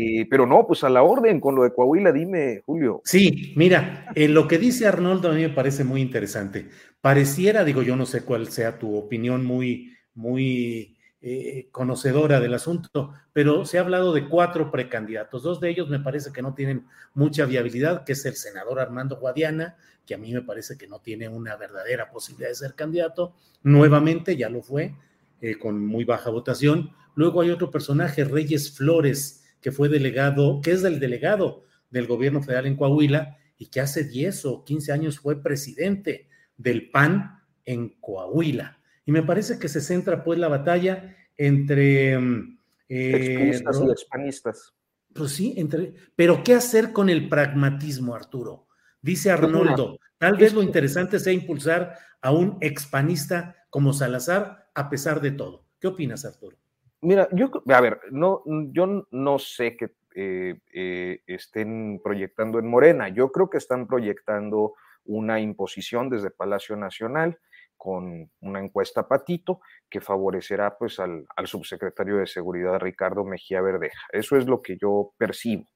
Eh, pero no, pues a la orden con lo de Coahuila, dime, Julio. Sí, mira, en lo que dice Arnoldo a mí me parece muy interesante. Pareciera, digo, yo no sé cuál sea tu opinión muy, muy eh, conocedora del asunto, pero se ha hablado de cuatro precandidatos. Dos de ellos me parece que no tienen mucha viabilidad, que es el senador Armando Guadiana, que a mí me parece que no tiene una verdadera posibilidad de ser candidato. Nuevamente, ya lo fue, eh, con muy baja votación. Luego hay otro personaje, Reyes Flores, que fue delegado, que es del delegado del gobierno federal en Coahuila y que hace 10 o 15 años fue presidente del PAN en Coahuila. Y me parece que se centra pues la batalla entre... Mm, eh, y expanistas. Pues sí, entre... Pero ¿qué hacer con el pragmatismo, Arturo? Dice pues Arnoldo, tal vez lo interesante sea impulsar a un expanista como Salazar a pesar de todo. ¿Qué opinas, Arturo? Mira, yo, a ver, no, yo no sé que eh, eh, estén proyectando en Morena. Yo creo que están proyectando una imposición desde Palacio Nacional con una encuesta patito que favorecerá pues al, subsecretario de Seguridad Ricardo Mejía Verdeja. Eso es lo que yo percibo.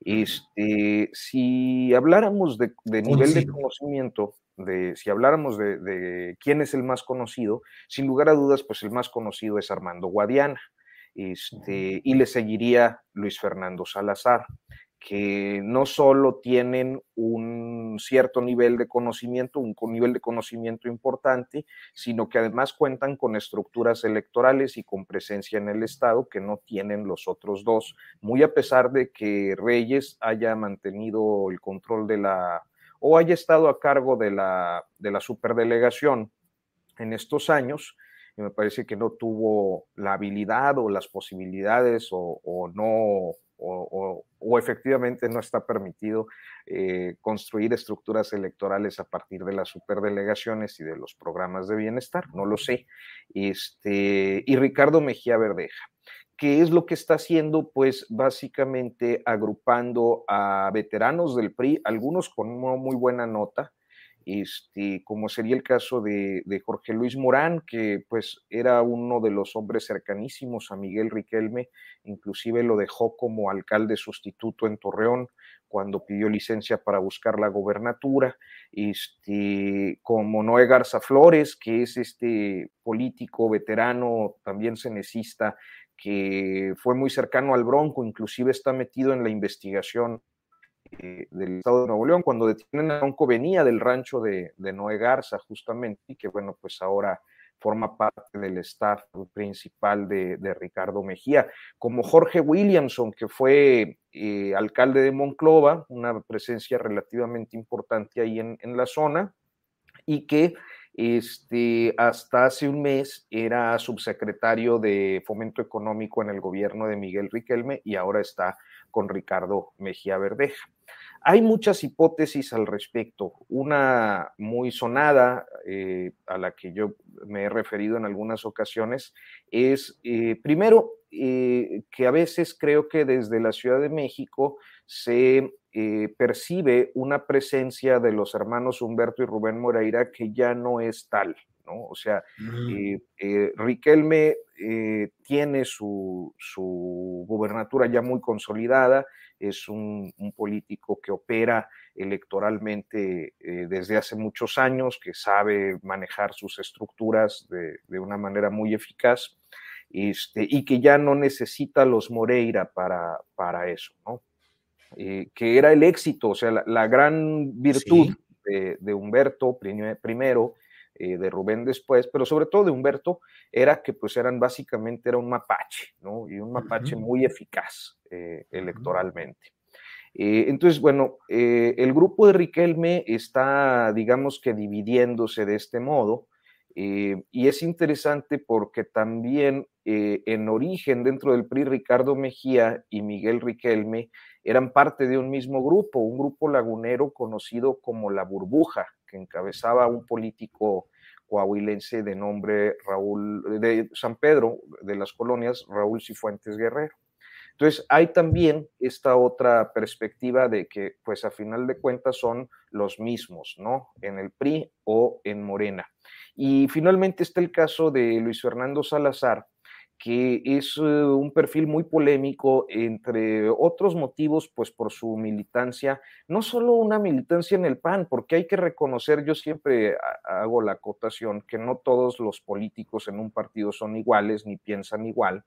Este, si habláramos de, nivel de conocimiento, de, si habláramos de, quién es el más conocido, sin lugar a dudas, pues el más conocido es Armando Guadiana, este, y le seguiría Luis Fernando Salazar, que no solo tienen un cierto nivel de conocimiento, un nivel de conocimiento importante, sino que además cuentan con estructuras electorales y con presencia en el Estado que no tienen los otros dos, muy a pesar de que Reyes haya mantenido el control de la o haya estado a cargo de la, de la superdelegación en estos años, y me parece que no tuvo la habilidad o las posibilidades o, no, o, efectivamente no está permitido eh, construir estructuras electorales a partir de las superdelegaciones y de los programas de bienestar, no lo sé. Este, y Ricardo Mejía Verdeja. ¿Qué es lo que está haciendo? Pues básicamente agrupando a veteranos del PRI, algunos con una muy buena nota, este, como sería el caso de, Jorge Luis Morán, que pues era uno de los hombres cercanísimos a Miguel Riquelme, inclusive lo dejó como alcalde sustituto en Torreón cuando pidió licencia para buscar la gobernatura, este, como Noé Garza Flores, que es este político veterano, también cenecista, que fue muy cercano al Bronco, inclusive está metido en la investigación eh, del Estado de Nuevo León. Cuando detienen a Bronco venía del rancho de, Noé Garza, justamente, y que bueno, pues ahora forma parte del staff principal de, Ricardo Mejía, como Jorge Williamson, que fue eh, alcalde de Monclova, una presencia relativamente importante ahí en, en la zona, y que este, hasta hace un mes era subsecretario de Fomento Económico en el gobierno de Miguel Riquelme y ahora está con Ricardo Mejía Verdeja. Hay muchas hipótesis al respecto. Una muy sonada, eh, a la que yo me he referido en algunas ocasiones, es, eh, primero, eh, que a veces creo que desde la Ciudad de México se eh, percibe una presencia de los hermanos Humberto y Rubén Moreira que ya no es tal, ¿no? O sea, mm. eh, eh, Riquelme tiene su, su, gubernatura ya muy consolidada, es un, político que opera electoralmente eh, desde hace muchos años, que sabe manejar sus estructuras de, una manera muy eficaz este, y que ya no necesita los Moreira para, para eso, ¿no? Eh, que era el éxito, o sea, la, gran virtud de, Humberto primero, eh, de Rubén después, pero sobre todo de Humberto, era que pues eran básicamente, era un mapache, ¿no? Y un mapache muy eficaz eh, electoralmente. entonces, bueno, el grupo de Riquelme está, digamos que dividiéndose de este modo, y es interesante porque también en origen dentro del PRI Ricardo Mejía y Miguel Riquelme eran parte de un mismo grupo, un grupo lagunero conocido como La Burbuja, que encabezaba un político coahuilense de nombre Raúl, de San Pedro, de las colonias, Raúl Cifuentes Guerrero. Entonces, hay también esta otra perspectiva de que, pues a final de cuentas, son los mismos, ¿no? En el PRI o en Morena. Y finalmente está el caso de Luis Fernando Salazar, que es eh, un perfil muy polémico, entre otros motivos, pues por su militancia, no solo una militancia en el PAN, porque hay que reconocer, yo siempre hago la acotación, que no todos los políticos en un partido son iguales ni piensan igual.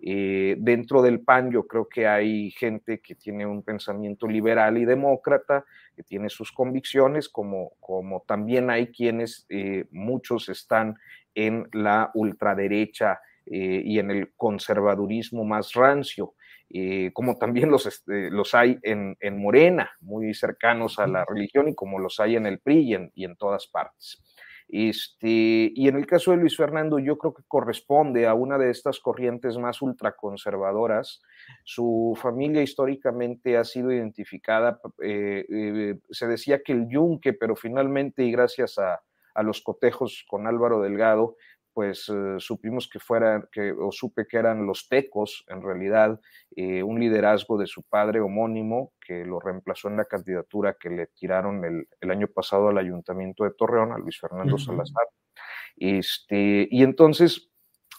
Eh, dentro del PAN yo creo que hay gente que tiene un pensamiento liberal y demócrata, que tiene sus convicciones, como, como también hay quienes, eh, muchos están en la ultraderecha eh, y en el conservadurismo más rancio, eh, como también los, este, los hay en, en, Morena, muy cercanos a la religión, y como los hay en el PRI y en, todas partes. Este, y en el caso de Luis Fernando, yo creo que corresponde a una de estas corrientes más ultraconservadoras. Su familia históricamente ha sido identificada, eh, se decía que el yunque, pero finalmente, y gracias a, a los cotejos con Álvaro Delgado, pues eh, supimos que fueran, que, o supe que eran los tecos, en realidad, eh, un liderazgo de su padre homónimo, que lo reemplazó en la candidatura que le tiraron el, año pasado al ayuntamiento de Torreón, a Luis Fernando Salazar. Este, y entonces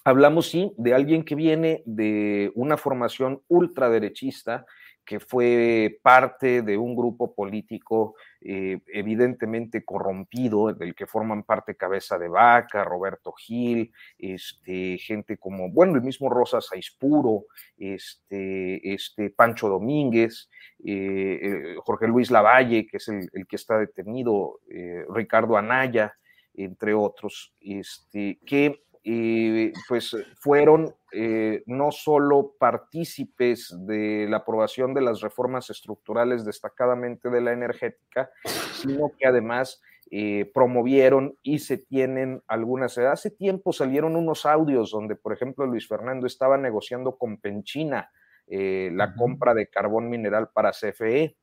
hablamos, sí, de alguien que viene de una formación ultraderechista, que fue parte de un grupo político eh, evidentemente corrompido, del que forman parte Cabeza de Vaca, Roberto Gil, este, gente como, bueno, el mismo Rosa Saispuro, este, este, Pancho Domínguez, eh, eh, Jorge Luis Lavalle, que es el, el que está detenido, Ricardo Anaya, entre otros, este, que y pues fueron eh, no solo partícipes de la aprobación de las reformas estructurales destacadamente de la energética, sino que además eh, promovieron y se tienen algunas. Hace tiempo salieron unos audios donde, por ejemplo, Luis Fernando estaba negociando con Penchina eh, la compra de carbón mineral para CFE.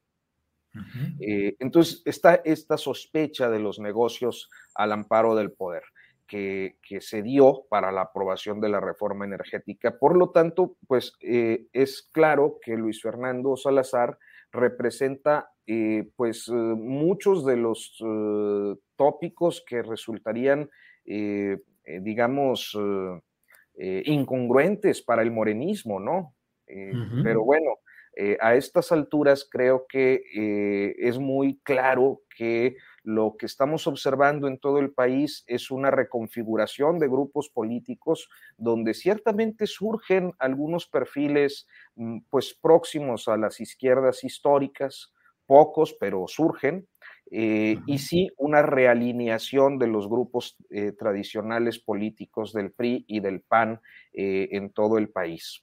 entonces está esta sospecha de los negocios al amparo del poder que, se dio para la aprobación de la reforma energética. Por lo tanto, pues eh, es claro que Luis Fernando Salazar representa eh, pues eh, muchos de los tópicos que resultarían, digamos, incongruentes para el morenismo, ¿no? Pero bueno, a estas alturas creo que es muy claro que lo que estamos observando en todo el país es una reconfiguración de grupos políticos donde ciertamente surgen algunos perfiles mm, pues próximos a las izquierdas históricas, pocos, pero surgen, eh, y sí una realineación de los grupos eh, tradicionales políticos del PRI y del PAN eh, en todo el país.